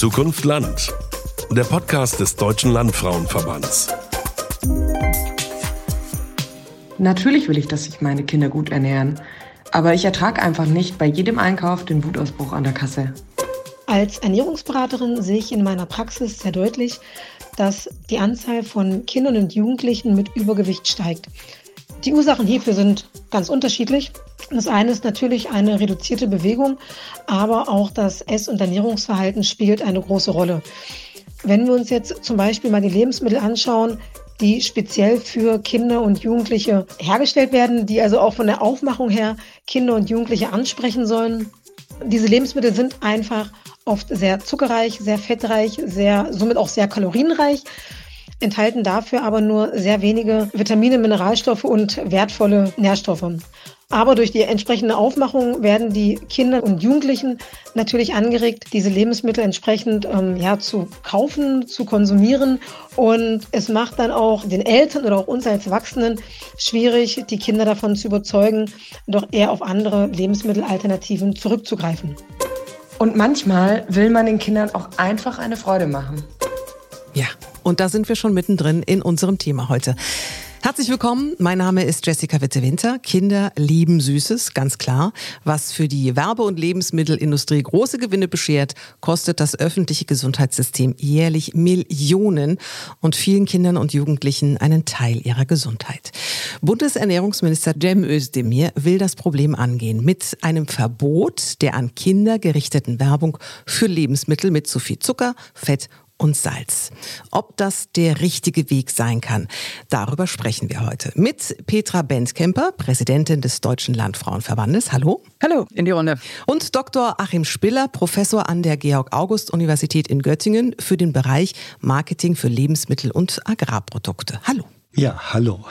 Zukunft Land. Der Podcast des Deutschen Landfrauenverbands. Natürlich will ich, dass sich meine Kinder gut ernähren. Aber ich ertrage einfach nicht bei jedem Einkauf den Wutausbruch an der Kasse. Als Ernährungsberaterin sehe ich in meiner Praxis sehr deutlich, dass die Anzahl von Kindern und Jugendlichen mit Übergewicht steigt. Die Ursachen hierfür sind ganz unterschiedlich. Das eine ist natürlich eine reduzierte Bewegung, aber auch das Ess- und Ernährungsverhalten spielt eine große Rolle. Wenn wir uns jetzt zum Beispiel mal die Lebensmittel anschauen, die speziell für Kinder und Jugendliche hergestellt werden, die also auch von der Aufmachung her Kinder und Jugendliche ansprechen sollen. Diese Lebensmittel sind einfach oft sehr zuckerreich, sehr fettreich, sehr, somit auch sehr kalorienreich, enthalten dafür aber nur sehr wenige Vitamine, Mineralstoffe und wertvolle Nährstoffe. Aber durch die entsprechende Aufmachung werden die Kinder und Jugendlichen natürlich angeregt, diese Lebensmittel entsprechend ähm, ja, zu kaufen, zu konsumieren. Und es macht dann auch den Eltern oder auch uns als Erwachsenen schwierig, die Kinder davon zu überzeugen, doch eher auf andere Lebensmittelalternativen zurückzugreifen. Und manchmal will man den Kindern auch einfach eine Freude machen. Ja, und da sind wir schon mittendrin in unserem Thema heute. Herzlich willkommen. Mein Name ist Jessica Witte-Winter. Kinder lieben Süßes, ganz klar. Was für die Werbe- und Lebensmittelindustrie große Gewinne beschert, kostet das öffentliche Gesundheitssystem jährlich Millionen und vielen Kindern und Jugendlichen einen Teil ihrer Gesundheit. Bundesernährungsminister Cem Özdemir will das Problem angehen mit einem Verbot der an Kinder gerichteten Werbung für Lebensmittel mit zu viel Zucker, Fett und Salz. Ob das der richtige Weg sein kann, darüber sprechen wir heute mit Petra Benzkemper, Präsidentin des Deutschen Landfrauenverbandes. Hallo. Hallo in die Runde. Und Dr. Achim Spiller, Professor an der Georg-August-Universität in Göttingen für den Bereich Marketing für Lebensmittel und Agrarprodukte. Hallo. Ja, hallo.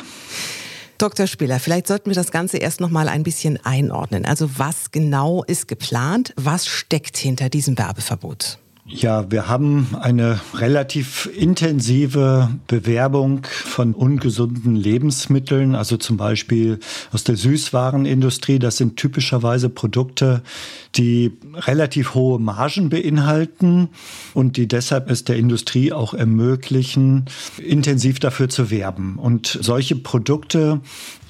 Dr. Spiller, vielleicht sollten wir das Ganze erst noch mal ein bisschen einordnen. Also was genau ist geplant? Was steckt hinter diesem Werbeverbot? Ja, wir haben eine relativ intensive Bewerbung von ungesunden Lebensmitteln, also zum Beispiel aus der Süßwarenindustrie. Das sind typischerweise Produkte, die relativ hohe Margen beinhalten und die deshalb es der Industrie auch ermöglichen, intensiv dafür zu werben. Und solche Produkte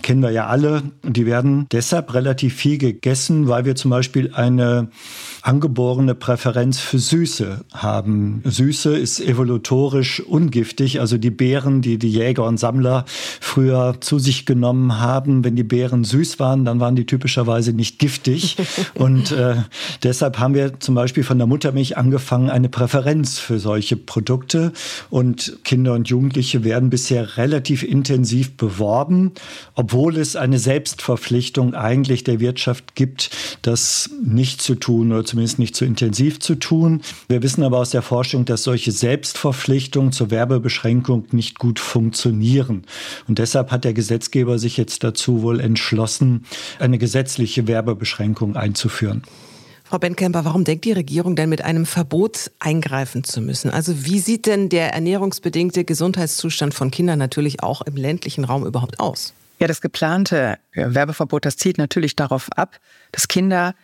kennen wir ja alle. Die werden deshalb relativ viel gegessen, weil wir zum Beispiel eine angeborene Präferenz für Süße haben. Süße ist evolutorisch ungiftig. Also die Beeren, die die Jäger und Sammler früher zu sich genommen haben, wenn die Beeren süß waren, dann waren die typischerweise nicht giftig. und äh, deshalb haben wir zum Beispiel von der Muttermilch angefangen, eine Präferenz für solche Produkte. Und Kinder und Jugendliche werden bisher relativ intensiv beworben, obwohl es eine Selbstverpflichtung eigentlich der Wirtschaft gibt, das nicht zu tun oder zumindest nicht zu intensiv zu tun. Wir wissen aber aus der Forschung, dass solche Selbstverpflichtungen zur Werbebeschränkung nicht gut funktionieren. Und deshalb hat der Gesetzgeber sich jetzt dazu wohl entschlossen, eine gesetzliche Werbebeschränkung einzuführen. Frau Benkemper, warum denkt die Regierung denn mit einem Verbot eingreifen zu müssen? Also wie sieht denn der ernährungsbedingte Gesundheitszustand von Kindern natürlich auch im ländlichen Raum überhaupt aus? Ja, das geplante Werbeverbot, das zielt natürlich darauf ab, dass Kinder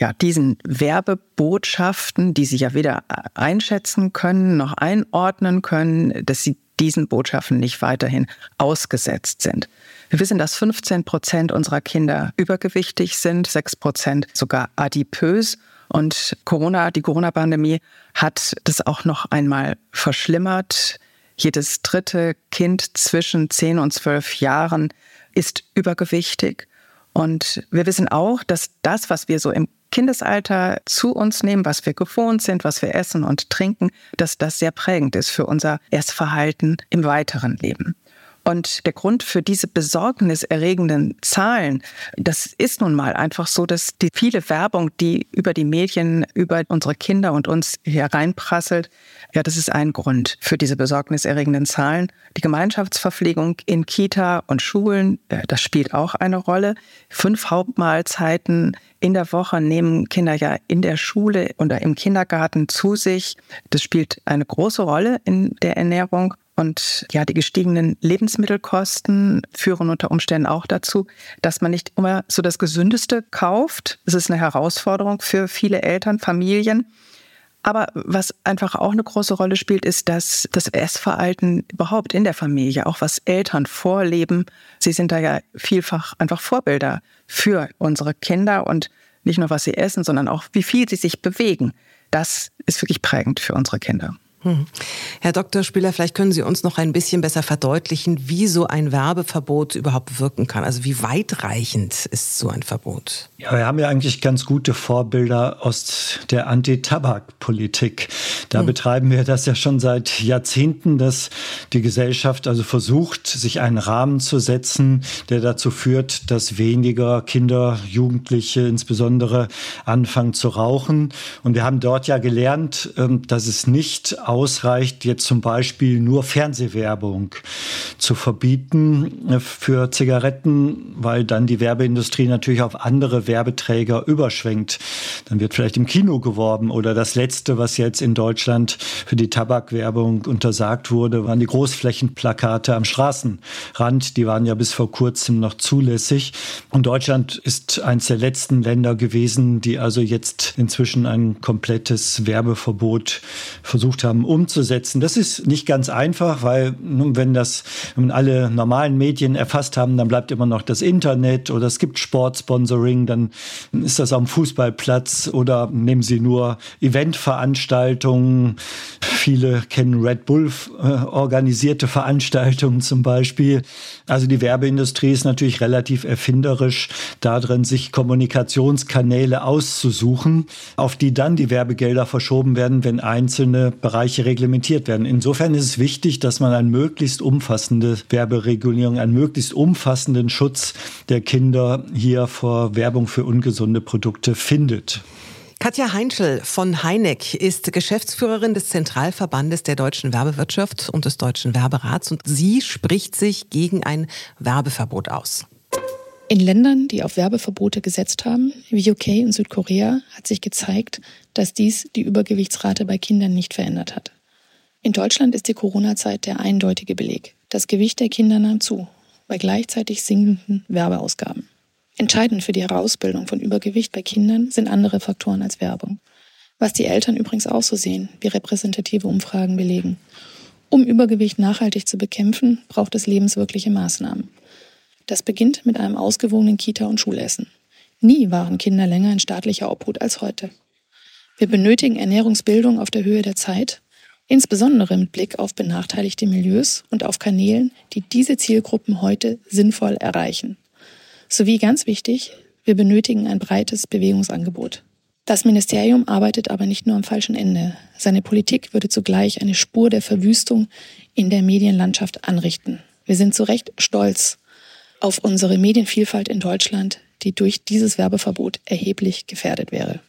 ja, diesen Werbebotschaften, die sie ja weder einschätzen können noch einordnen können, dass sie diesen Botschaften nicht weiterhin ausgesetzt sind. Wir wissen, dass 15 Prozent unserer Kinder übergewichtig sind, 6 Prozent sogar adipös. Und Corona, die Corona-Pandemie hat das auch noch einmal verschlimmert. Jedes dritte Kind zwischen 10 und 12 Jahren ist übergewichtig. Und wir wissen auch, dass das, was wir so im Kindesalter zu uns nehmen, was wir gewohnt sind, was wir essen und trinken, dass das sehr prägend ist für unser Essverhalten im weiteren Leben. Und der Grund für diese besorgniserregenden Zahlen, das ist nun mal einfach so, dass die viele Werbung, die über die Medien, über unsere Kinder und uns hereinprasselt, ja, das ist ein Grund für diese besorgniserregenden Zahlen. Die Gemeinschaftsverpflegung in Kita und Schulen, äh, das spielt auch eine Rolle. Fünf Hauptmahlzeiten in der Woche nehmen Kinder ja in der Schule oder im Kindergarten zu sich. Das spielt eine große Rolle in der Ernährung. Und ja, die gestiegenen Lebensmittelkosten führen unter Umständen auch dazu, dass man nicht immer so das Gesündeste kauft. Es ist eine Herausforderung für viele Eltern, Familien. Aber was einfach auch eine große Rolle spielt, ist, dass das Essverhalten überhaupt in der Familie, auch was Eltern vorleben, sie sind da ja vielfach einfach Vorbilder für unsere Kinder und nicht nur was sie essen, sondern auch wie viel sie sich bewegen. Das ist wirklich prägend für unsere Kinder. Hm. Herr Dr. Spieler, vielleicht können Sie uns noch ein bisschen besser verdeutlichen, wie so ein Werbeverbot überhaupt wirken kann. Also wie weitreichend ist so ein Verbot? Ja, wir haben ja eigentlich ganz gute Vorbilder aus der Anti-Tabak-Politik. Da hm. betreiben wir das ja schon seit Jahrzehnten, dass die Gesellschaft also versucht, sich einen Rahmen zu setzen, der dazu führt, dass weniger Kinder, Jugendliche insbesondere anfangen zu rauchen. Und wir haben dort ja gelernt, ähm, dass es nicht ausreicht, jetzt zum Beispiel nur Fernsehwerbung zu verbieten für Zigaretten, weil dann die Werbeindustrie natürlich auf andere Werbeträger überschwenkt. Dann wird vielleicht im Kino geworben oder das letzte, was jetzt in Deutschland für die Tabakwerbung untersagt wurde, waren die Großflächenplakate am Straßenrand. Die waren ja bis vor kurzem noch zulässig. Und Deutschland ist eines der letzten Länder gewesen, die also jetzt inzwischen ein komplettes Werbeverbot versucht haben, haben, umzusetzen. Das ist nicht ganz einfach, weil wenn das, wenn alle normalen Medien erfasst haben, dann bleibt immer noch das Internet oder es gibt Sportsponsoring, dann ist das am Fußballplatz oder nehmen Sie nur Eventveranstaltungen. Viele kennen Red Bull äh, organisierte Veranstaltungen zum Beispiel. Also die Werbeindustrie ist natürlich relativ erfinderisch darin, sich Kommunikationskanäle auszusuchen, auf die dann die Werbegelder verschoben werden, wenn einzelne Bereiche Bereiche reglementiert werden. Insofern ist es wichtig, dass man eine möglichst umfassende Werberegulierung, einen möglichst umfassenden Schutz der Kinder hier vor Werbung für ungesunde Produkte findet. Katja Heinschel von Heineck ist Geschäftsführerin des Zentralverbandes der deutschen Werbewirtschaft und des deutschen Werberats und sie spricht sich gegen ein Werbeverbot aus. In Ländern, die auf Werbeverbote gesetzt haben, wie UK und Südkorea, hat sich gezeigt, dass dies die Übergewichtsrate bei Kindern nicht verändert hat. In Deutschland ist die Corona-Zeit der eindeutige Beleg. Das Gewicht der Kinder nahm zu, bei gleichzeitig sinkenden Werbeausgaben. Entscheidend für die Herausbildung von Übergewicht bei Kindern sind andere Faktoren als Werbung. Was die Eltern übrigens auch so sehen, wie repräsentative Umfragen belegen. Um Übergewicht nachhaltig zu bekämpfen, braucht es lebenswirkliche Maßnahmen. Das beginnt mit einem ausgewogenen Kita- und Schulessen. Nie waren Kinder länger in staatlicher Obhut als heute. Wir benötigen Ernährungsbildung auf der Höhe der Zeit, insbesondere mit Blick auf benachteiligte Milieus und auf Kanälen, die diese Zielgruppen heute sinnvoll erreichen. Sowie ganz wichtig, wir benötigen ein breites Bewegungsangebot. Das Ministerium arbeitet aber nicht nur am falschen Ende. Seine Politik würde zugleich eine Spur der Verwüstung in der Medienlandschaft anrichten. Wir sind zu Recht stolz auf unsere Medienvielfalt in Deutschland, die durch dieses Werbeverbot erheblich gefährdet wäre.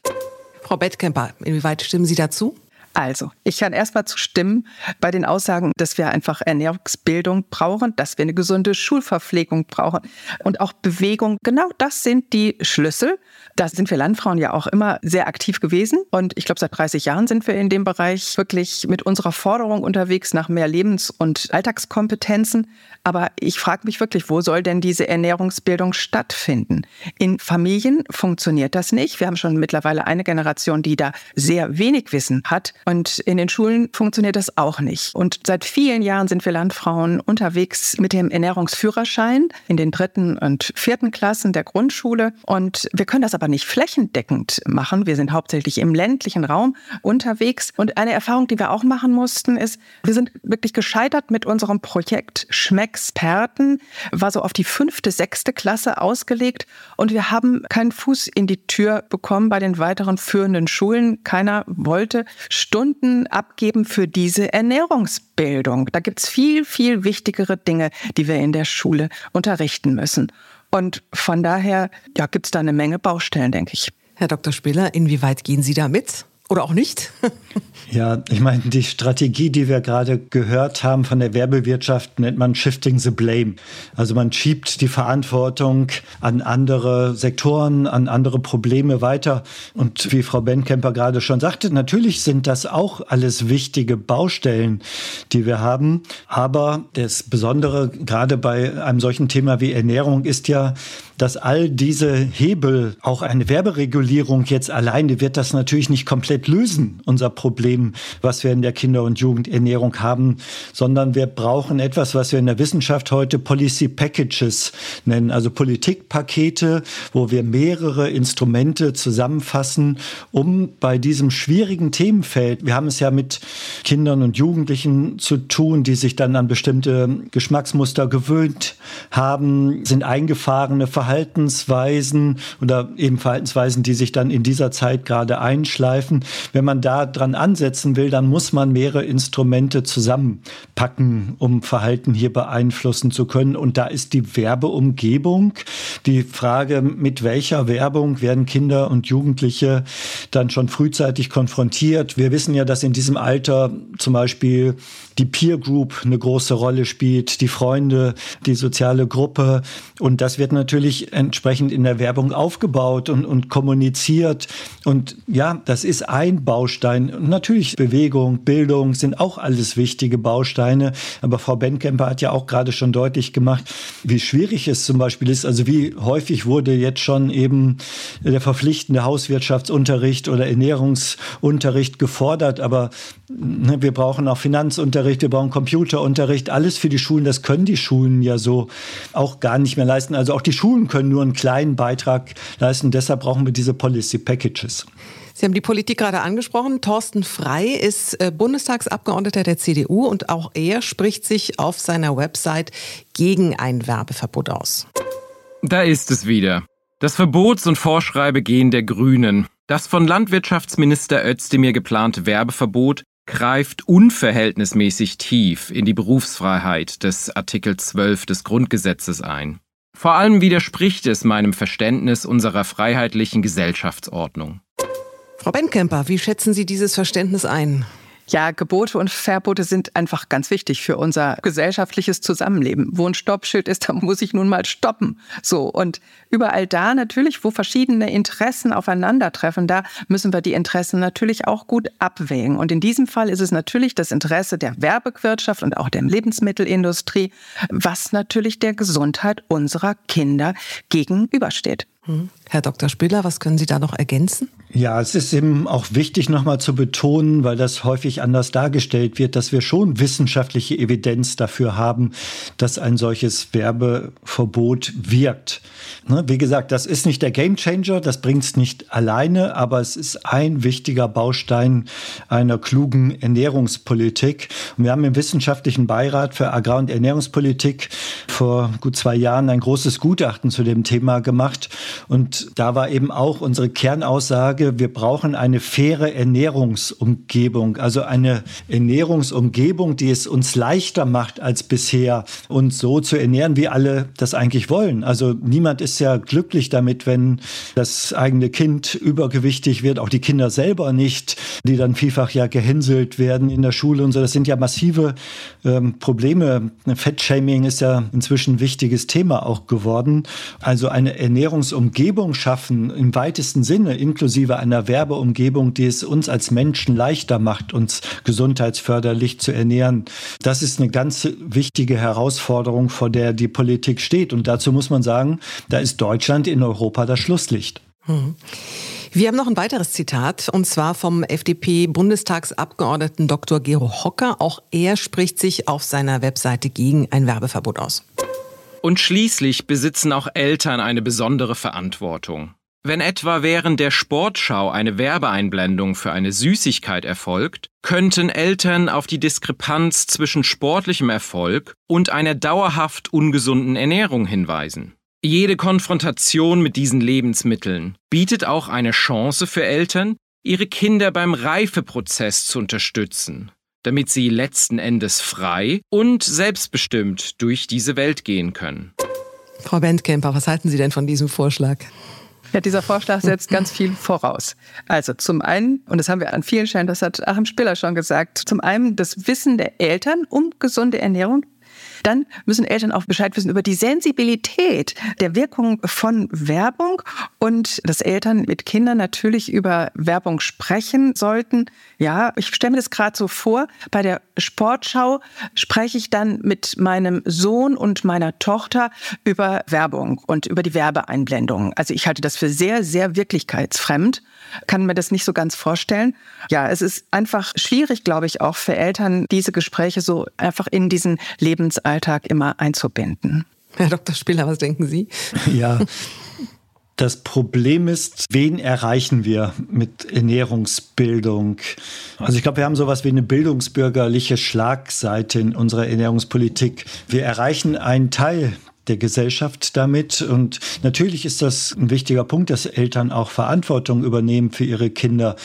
Frau Bettkemper, inwieweit stimmen Sie dazu? Also, ich kann erstmal zustimmen bei den Aussagen, dass wir einfach Ernährungsbildung brauchen, dass wir eine gesunde Schulverpflegung brauchen und auch Bewegung. Genau das sind die Schlüssel. Da sind wir Landfrauen ja auch immer sehr aktiv gewesen. Und ich glaube, seit 30 Jahren sind wir in dem Bereich wirklich mit unserer Forderung unterwegs nach mehr Lebens- und Alltagskompetenzen. Aber ich frage mich wirklich, wo soll denn diese Ernährungsbildung stattfinden? In Familien funktioniert das nicht. Wir haben schon mittlerweile eine Generation, die da sehr wenig Wissen hat. Und in den Schulen funktioniert das auch nicht. Und seit vielen Jahren sind wir Landfrauen unterwegs mit dem Ernährungsführerschein in den dritten und vierten Klassen der Grundschule. Und wir können das aber nicht flächendeckend machen. Wir sind hauptsächlich im ländlichen Raum unterwegs. Und eine Erfahrung, die wir auch machen mussten, ist, wir sind wirklich gescheitert mit unserem Projekt Schmecksperten. War so auf die fünfte, sechste Klasse ausgelegt. Und wir haben keinen Fuß in die Tür bekommen bei den weiteren führenden Schulen. Keiner wollte Stunden abgeben für diese Ernährungsbildung. Da gibt es viel, viel wichtigere Dinge, die wir in der Schule unterrichten müssen. Und von daher ja, gibt es da eine Menge Baustellen, denke ich. Herr Dr. Spiller, inwieweit gehen Sie da mit? Oder auch nicht? ja, ich meine, die Strategie, die wir gerade gehört haben von der Werbewirtschaft, nennt man Shifting the Blame. Also man schiebt die Verantwortung an andere Sektoren, an andere Probleme weiter. Und wie Frau Benkemper gerade schon sagte, natürlich sind das auch alles wichtige Baustellen, die wir haben. Aber das Besondere gerade bei einem solchen Thema wie Ernährung ist ja, dass all diese Hebel, auch eine Werberegulierung jetzt alleine wird das natürlich nicht komplett wird lösen, unser Problem, was wir in der Kinder- und Jugendernährung haben, sondern wir brauchen etwas, was wir in der Wissenschaft heute Policy Packages nennen, also Politikpakete, wo wir mehrere Instrumente zusammenfassen, um bei diesem schwierigen Themenfeld, wir haben es ja mit Kindern und Jugendlichen zu tun, die sich dann an bestimmte Geschmacksmuster gewöhnt haben, sind eingefahrene Verhaltensweisen oder eben Verhaltensweisen, die sich dann in dieser Zeit gerade einschleifen. Wenn man da dran ansetzen will, dann muss man mehrere Instrumente zusammenpacken, um Verhalten hier beeinflussen zu können. Und da ist die Werbeumgebung, die Frage, mit welcher Werbung werden Kinder und Jugendliche dann schon frühzeitig konfrontiert. Wir wissen ja, dass in diesem Alter zum Beispiel die Peer Group eine große Rolle spielt, die Freunde, die soziale Gruppe. Und das wird natürlich entsprechend in der Werbung aufgebaut und, und kommuniziert. Und ja, das ist ein Baustein. Und natürlich Bewegung, Bildung sind auch alles wichtige Bausteine. Aber Frau Benkemper hat ja auch gerade schon deutlich gemacht, wie schwierig es zum Beispiel ist. Also wie häufig wurde jetzt schon eben der verpflichtende Hauswirtschaftsunterricht oder Ernährungsunterricht gefordert. Aber ne, wir brauchen auch Finanzunterricht, wir brauchen Computerunterricht, alles für die Schulen. Das können die Schulen ja so auch gar nicht mehr leisten. Also auch die Schulen können nur einen kleinen Beitrag leisten. Deshalb brauchen wir diese Policy Packages. Sie haben die Politik gerade angesprochen. Thorsten Frei ist äh, Bundestagsabgeordneter der CDU und auch er spricht sich auf seiner Website gegen ein Werbeverbot aus. Da ist es wieder. Das Verbots- und Vorschreibegehen der Grünen. Das von Landwirtschaftsminister Özdemir geplante Werbeverbot greift unverhältnismäßig tief in die Berufsfreiheit des Artikel 12 des Grundgesetzes ein. Vor allem widerspricht es meinem Verständnis unserer freiheitlichen Gesellschaftsordnung. Frau Benkemper, wie schätzen Sie dieses Verständnis ein? Ja, Gebote und Verbote sind einfach ganz wichtig für unser gesellschaftliches Zusammenleben. Wo ein Stoppschild ist, da muss ich nun mal stoppen. So. Und überall da natürlich, wo verschiedene Interessen aufeinandertreffen, da müssen wir die Interessen natürlich auch gut abwägen. Und in diesem Fall ist es natürlich das Interesse der Werbewirtschaft und auch der Lebensmittelindustrie, was natürlich der Gesundheit unserer Kinder gegenübersteht. Hm. Herr Dr. Spiller, was können Sie da noch ergänzen? Ja, es ist eben auch wichtig, nochmal zu betonen, weil das häufig anders dargestellt wird, dass wir schon wissenschaftliche Evidenz dafür haben, dass ein solches Werbeverbot wirkt. Ne, wie gesagt, das ist nicht der Gamechanger, das bringt es nicht alleine, aber es ist ein wichtiger Baustein einer klugen Ernährungspolitik. Und wir haben im Wissenschaftlichen Beirat für Agrar- und Ernährungspolitik vor gut zwei Jahren ein großes Gutachten zu dem Thema gemacht. Und da war eben auch unsere Kernaussage, wir brauchen eine faire Ernährungsumgebung, also eine Ernährungsumgebung, die es uns leichter macht als bisher, uns so zu ernähren, wie alle das eigentlich wollen. Also niemand ist ja glücklich damit, wenn das eigene Kind übergewichtig wird, auch die Kinder selber nicht, die dann vielfach ja gehänselt werden in der Schule und so. Das sind ja massive ähm, Probleme. Fettshaming ist ja inzwischen ein wichtiges Thema auch geworden. Also eine Ernährungsumgebung schaffen im weitesten Sinne, inklusive einer Werbeumgebung, die es uns als Menschen leichter macht, uns gesundheitsförderlich zu ernähren. Das ist eine ganz wichtige Herausforderung, vor der die Politik steht. Und dazu muss man sagen, da ist Deutschland in Europa das Schlusslicht. Hm. Wir haben noch ein weiteres Zitat, und zwar vom FDP-Bundestagsabgeordneten Dr. Gero Hocker. Auch er spricht sich auf seiner Webseite gegen ein Werbeverbot aus. Und schließlich besitzen auch Eltern eine besondere Verantwortung. Wenn etwa während der Sportschau eine Werbeeinblendung für eine Süßigkeit erfolgt, könnten Eltern auf die Diskrepanz zwischen sportlichem Erfolg und einer dauerhaft ungesunden Ernährung hinweisen. Jede Konfrontation mit diesen Lebensmitteln bietet auch eine Chance für Eltern, ihre Kinder beim Reifeprozess zu unterstützen, damit sie letzten Endes frei und selbstbestimmt durch diese Welt gehen können. Frau Bendkemper, was halten Sie denn von diesem Vorschlag? Ja, dieser Vorschlag setzt ganz viel voraus. Also zum einen, und das haben wir an vielen Stellen, das hat Achim Spiller schon gesagt, zum einen das Wissen der Eltern um gesunde Ernährung, dann müssen Eltern auch Bescheid wissen über die Sensibilität der Wirkung von Werbung und dass Eltern mit Kindern natürlich über Werbung sprechen sollten. Ja, ich stelle mir das gerade so vor, bei der Sportschau spreche ich dann mit meinem Sohn und meiner Tochter über Werbung und über die Werbeeinblendungen. Also ich halte das für sehr, sehr wirklichkeitsfremd. Kann mir das nicht so ganz vorstellen. Ja, es ist einfach schwierig, glaube ich, auch für Eltern, diese Gespräche so einfach in diesen Lebensalltag immer einzubinden. Herr Dr. Spiller, was denken Sie? Ja, das Problem ist, wen erreichen wir mit Ernährungsbildung? Also ich glaube, wir haben sowas wie eine bildungsbürgerliche Schlagseite in unserer Ernährungspolitik. Wir erreichen einen Teil der Gesellschaft damit. Und natürlich ist das ein wichtiger Punkt, dass Eltern auch Verantwortung übernehmen für ihre Kinder.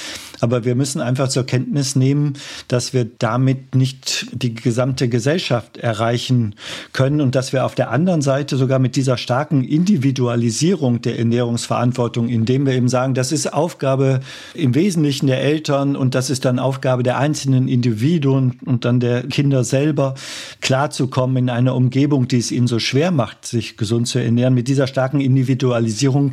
Aber wir müssen einfach zur Kenntnis nehmen, dass wir damit nicht die gesamte Gesellschaft erreichen können und dass wir auf der anderen Seite sogar mit dieser starken Individualisierung der Ernährungsverantwortung, indem wir eben sagen, das ist Aufgabe im Wesentlichen der Eltern und das ist dann Aufgabe der einzelnen Individuen und dann der Kinder selber, klarzukommen in einer Umgebung, die es ihnen so schwer macht macht, sich gesund zu ernähren. Mit dieser starken Individualisierung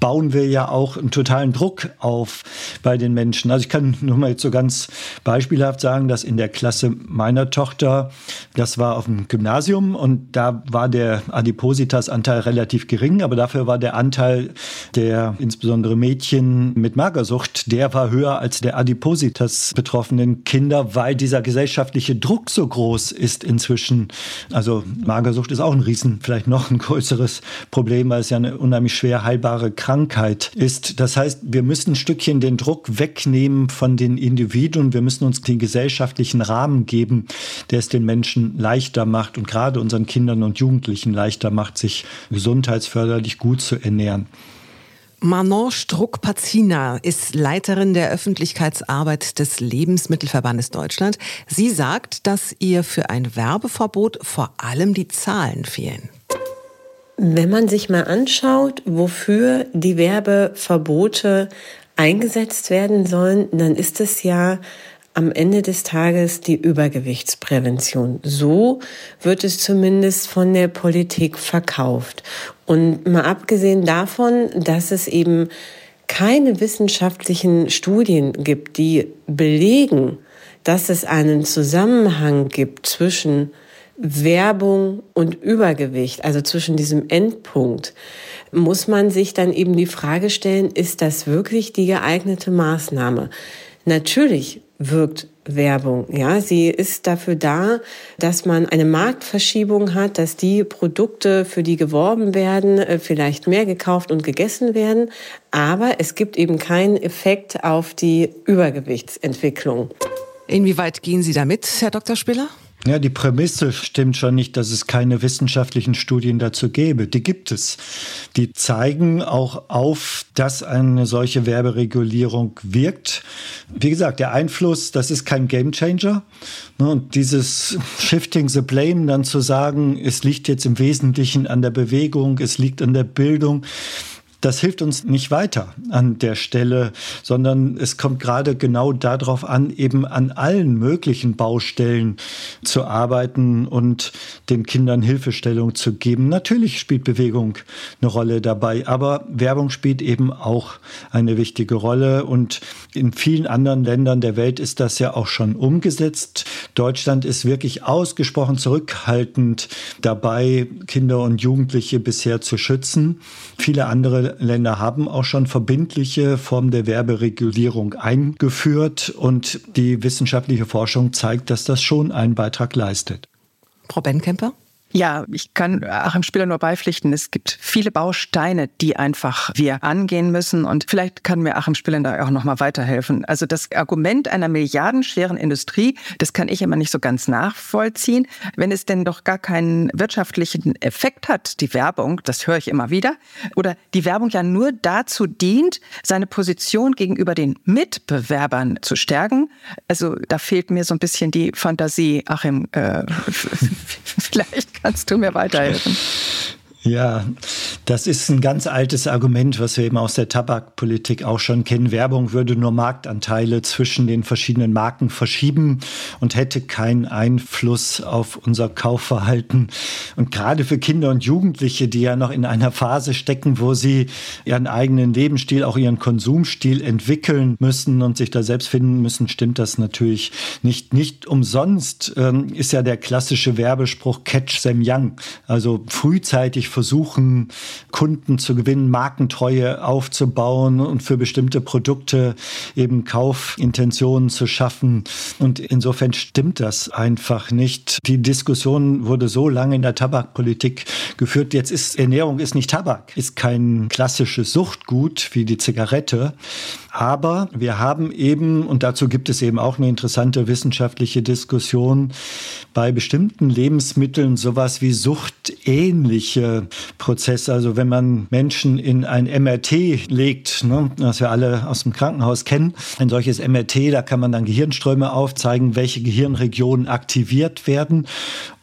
bauen wir ja auch einen totalen Druck auf bei den Menschen. Also ich kann nur mal jetzt so ganz beispielhaft sagen, dass in der Klasse meiner Tochter, das war auf dem Gymnasium und da war der Adipositas-Anteil relativ gering, aber dafür war der Anteil der insbesondere Mädchen mit Magersucht, der war höher als der Adipositas betroffenen Kinder, weil dieser gesellschaftliche Druck so groß ist inzwischen. Also Magersucht ist auch ein Riesen vielleicht noch ein größeres Problem, weil es ja eine unheimlich schwer heilbare Krankheit ist. Das heißt, wir müssen ein Stückchen den Druck wegnehmen von den Individuen. Wir müssen uns den gesellschaftlichen Rahmen geben, der es den Menschen leichter macht und gerade unseren Kindern und Jugendlichen leichter macht, sich gesundheitsförderlich gut zu ernähren. Manon Struck-Pazina ist Leiterin der Öffentlichkeitsarbeit des Lebensmittelverbandes Deutschland. Sie sagt, dass ihr für ein Werbeverbot vor allem die Zahlen fehlen. Wenn man sich mal anschaut, wofür die Werbeverbote eingesetzt werden sollen, dann ist es ja am Ende des Tages die Übergewichtsprävention. So wird es zumindest von der Politik verkauft. Und mal abgesehen davon, dass es eben keine wissenschaftlichen Studien gibt, die belegen, dass es einen Zusammenhang gibt zwischen Werbung und Übergewicht, also zwischen diesem Endpunkt, muss man sich dann eben die Frage stellen, ist das wirklich die geeignete Maßnahme? Natürlich wirkt Werbung. Ja, sie ist dafür da, dass man eine Marktverschiebung hat, dass die Produkte, für die geworben werden, äh, vielleicht mehr gekauft und gegessen werden. Aber es gibt eben keinen Effekt auf die Übergewichtsentwicklung. Inwieweit gehen Sie damit, Herr Dr. Spiller? Ja, die Prämisse stimmt schon nicht, dass es keine wissenschaftlichen Studien dazu gäbe. Die gibt es. Die zeigen auch auf, dass eine solche Werberegulierung wirkt. Wie gesagt, der Einfluss, das ist kein Gamechanger. Ne, und dieses Shifting the Blame dann zu sagen, es liegt jetzt im Wesentlichen an der Bewegung, es liegt an der Bildung, das hilft uns nicht weiter an der Stelle, sondern es kommt gerade genau darauf an, eben an allen möglichen Baustellen zu arbeiten und den Kindern Hilfestellung zu geben. Natürlich spielt Bewegung eine Rolle dabei, aber Werbung spielt eben auch eine wichtige Rolle und in vielen anderen Ländern der Welt ist das ja auch schon umgesetzt. Deutschland ist wirklich ausgesprochen zurückhaltend dabei, Kinder und Jugendliche bisher zu schützen. Viele andere Länder haben auch schon verbindliche Formen der Werberegulierung eingeführt und die wissenschaftliche Forschung zeigt, dass das schon einen Beitrag leistet. Frau Benkemper? Ja, ich kann Achim Spieler nur beipflichten. Es gibt viele Bausteine, die einfach wir angehen müssen. Und vielleicht kann mir Achim Spieler da auch nochmal weiterhelfen. Also das Argument einer milliardenschweren Industrie, das kann ich immer nicht so ganz nachvollziehen. Wenn es denn doch gar keinen wirtschaftlichen Effekt hat, die Werbung, das höre ich immer wieder, oder die Werbung ja nur dazu dient, seine Position gegenüber den Mitbewerbern zu stärken. Also da fehlt mir so ein bisschen die Fantasie, Achim, äh, vielleicht Kannst du mir weiterhelfen? Ja, das ist ein ganz altes Argument, was wir eben aus der Tabakpolitik auch schon kennen. Werbung würde nur Marktanteile zwischen den verschiedenen Marken verschieben und hätte keinen Einfluss auf unser Kaufverhalten. Und gerade für Kinder und Jugendliche, die ja noch in einer Phase stecken, wo sie ihren eigenen Lebensstil, auch ihren Konsumstil entwickeln müssen und sich da selbst finden müssen, stimmt das natürlich nicht. Nicht umsonst ähm, ist ja der klassische Werbespruch Catch them young, also frühzeitig versuchen, Kunden zu gewinnen, Markentreue aufzubauen und für bestimmte Produkte eben Kaufintentionen zu schaffen. Und insofern stimmt das einfach nicht. Die Diskussion wurde so lange in der Tabakpolitik geführt. Jetzt ist Ernährung ist nicht Tabak, ist kein klassisches Suchtgut wie die Zigarette. Aber wir haben eben, und dazu gibt es eben auch eine interessante wissenschaftliche Diskussion, bei bestimmten Lebensmitteln sowas wie suchtähnliche Prozesse. Also wenn man Menschen in ein MRT legt, ne, was wir alle aus dem Krankenhaus kennen, ein solches MRT, da kann man dann Gehirnströme aufzeigen, welche Gehirnregionen aktiviert werden.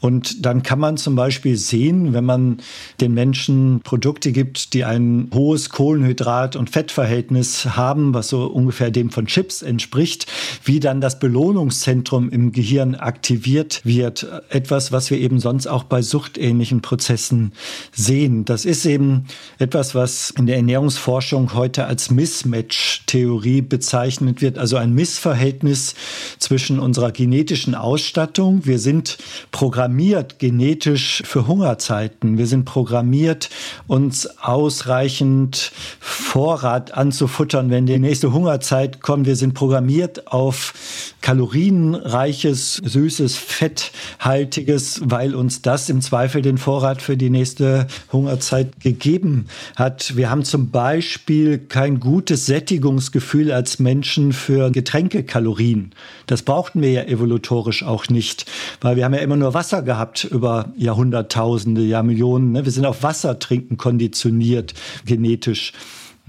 Und dann kann man zum Beispiel sehen, wenn man den Menschen Produkte gibt, die ein hohes Kohlenhydrat- und Fettverhältnis haben, was so ungefähr dem von Chips entspricht, wie dann das Belohnungszentrum im Gehirn aktiviert wird. Etwas, was wir eben sonst auch bei suchtähnlichen Prozessen sehen. Das ist eben etwas, was in der Ernährungsforschung heute als Mismatch-Theorie bezeichnet wird. Also ein Missverhältnis zwischen unserer genetischen Ausstattung. Wir sind programmiert genetisch für Hungerzeiten. Wir sind programmiert, uns ausreichend Vorrat anzufuttern, wenn die nächste Hungerzeit kommt. Wir sind programmiert auf kalorienreiches, süßes, fetthaltiges, weil uns das im Zweifel den Vorrat für die nächste Hungerzeit gegeben hat. Wir haben zum Beispiel kein gutes Sättigungsgefühl als Menschen für Getränkekalorien. Das brauchten wir ja evolutorisch auch nicht, weil wir haben ja immer nur Wasser gehabt über Jahrhunderttausende, Jahrmillionen. Ne? Wir sind auf Wasser trinken konditioniert, genetisch.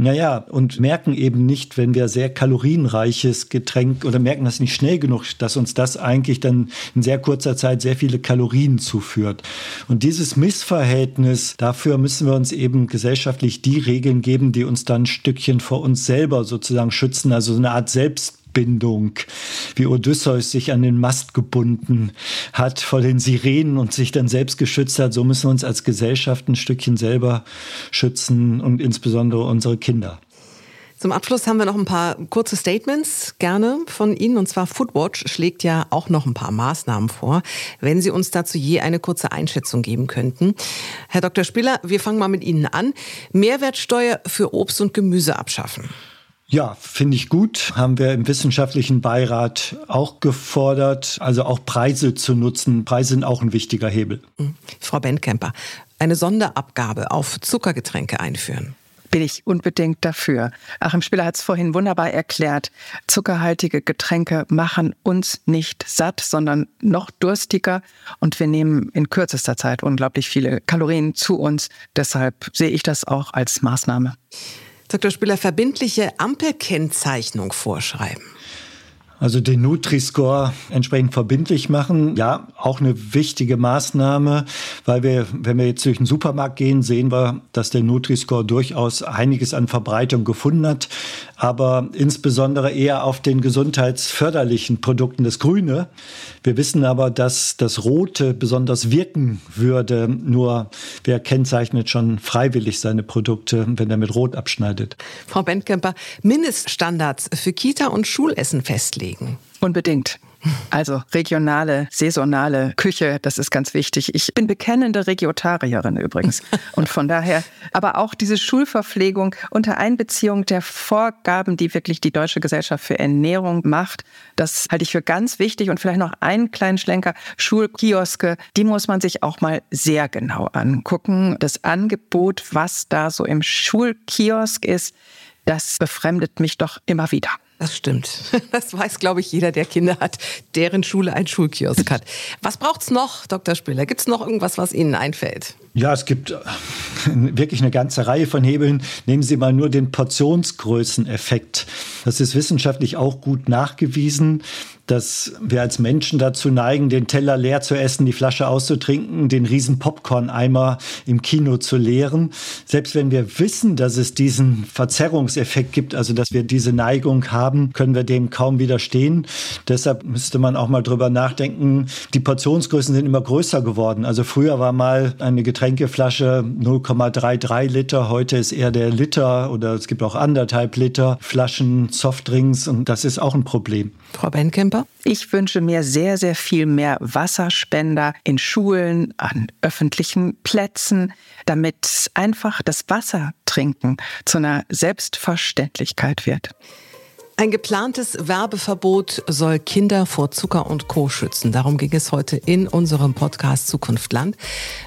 Naja, und merken eben nicht, wenn wir sehr kalorienreiches Getränk oder merken das nicht schnell genug, dass uns das eigentlich dann in sehr kurzer Zeit sehr viele Kalorien zuführt. Und dieses Missverhältnis, dafür müssen wir uns eben gesellschaftlich die Regeln geben, die uns dann ein Stückchen vor uns selber sozusagen schützen, also so eine Art Selbst Bindung, wie Odysseus sich an den Mast gebunden hat vor den Sirenen und sich dann selbst geschützt hat. So müssen wir uns als Gesellschaft ein Stückchen selber schützen und insbesondere unsere Kinder. Zum Abschluss haben wir noch ein paar kurze Statements gerne von Ihnen. Und zwar Foodwatch schlägt ja auch noch ein paar Maßnahmen vor, wenn Sie uns dazu je eine kurze Einschätzung geben könnten. Herr Dr. Spiller, wir fangen mal mit Ihnen an. Mehrwertsteuer für Obst und Gemüse abschaffen. Ja, finde ich gut. Haben wir im wissenschaftlichen Beirat auch gefordert, also auch Preise zu nutzen. Preise sind auch ein wichtiger Hebel. Mhm. Frau Bentkemper, eine Sonderabgabe auf Zuckergetränke einführen bin ich unbedingt dafür. Achim Spiller hat es vorhin wunderbar erklärt. Zuckerhaltige Getränke machen uns nicht satt, sondern noch durstiger. Und wir nehmen in kürzester Zeit unglaublich viele Kalorien zu uns. Deshalb sehe ich das auch als Maßnahme. Dr. Spiller, verbindliche Ampelkennzeichnung vorschreiben. Also den Nutri-Score entsprechend verbindlich machen. Ja, auch eine wichtige Maßnahme, weil wir, wenn wir jetzt durch den Supermarkt gehen, sehen wir, dass der Nutri-Score durchaus einiges an Verbreitung gefunden hat, aber insbesondere eher auf den gesundheitsförderlichen Produkten, das Grüne. Wir wissen aber, dass das Rote besonders wirken würde. Nur wer kennzeichnet schon freiwillig seine Produkte, wenn er mit Rot abschneidet. Frau Bentkemper, Mindeststandards für Kita und Schulessen festlegen legen. Unbedingt. Also regionale, saisonale Küche, das ist ganz wichtig. Ich bin bekennende Regiotarierin übrigens. Und von daher, aber auch diese Schulverpflegung unter Einbeziehung der Vorgaben, die wirklich die Deutsche Gesellschaft für Ernährung macht, das halte ich für ganz wichtig. Und vielleicht noch einen kleinen Schlenker. Schulkioske, die muss man sich auch mal sehr genau angucken. Das Angebot, was da so im Schulkiosk ist, das befremdet mich doch immer wieder. Das stimmt. Das weiß, glaube ich, jeder, der Kinder hat, deren Schule ein Schulkiosk hat. Was braucht es noch, Dr. Spiller? Gibt es noch irgendwas, was Ihnen einfällt? Ja, es gibt äh, wirklich eine ganze Reihe von Hebeln. Nehmen Sie mal nur den Portionsgrößeneffekt. Das ist wissenschaftlich auch gut nachgewiesen, dass wir als Menschen dazu neigen, den Teller leer zu essen, die Flasche auszutrinken, den riesen Popcorn-Eimer im Kino zu leeren. Selbst wenn wir wissen, dass es diesen Verzerrungseffekt gibt, also dass wir diese Neigung haben, können wir dem kaum widerstehen. Deshalb müsste man auch mal drüber nachdenken. Die Portionsgrößen sind immer größer geworden. Also früher war mal eine Getränkeflasche 0,33 Liter, heute ist eher der Liter oder es gibt auch anderthalb Liter Flaschen Softdrinks und das ist auch ein Problem. Frau Benkemper? Kemper? Ich wünsche mir sehr, sehr viel mehr Wasserspender in Schulen, an öffentlichen Plätzen, damit einfach das Wassertrinken zu einer Selbstverständlichkeit wird. Ein geplantes Werbeverbot soll Kinder vor Zucker und Co. schützen. Darum ging es heute in unserem Podcast Zukunft Land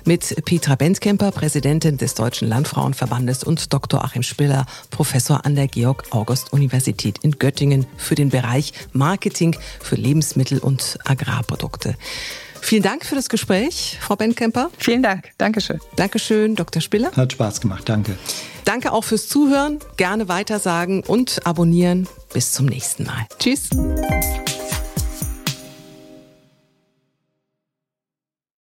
mit Petra Bentkemper, Präsidentin des Deutschen Landfrauenverbandes und Dr. Achim Spiller, Professor an der Georg-August-Universität in Göttingen für den Bereich Marketing für Lebensmittel und Agrarprodukte. Vielen Dank für das Gespräch, Frau Bentkemper. Vielen Dank. Dankeschön. Dankeschön, Dr. Spiller. Hat Spaß gemacht. Danke. Danke auch fürs Zuhören. Gerne weitersagen und abonnieren. Bis zum nächsten Mal. Tschüss.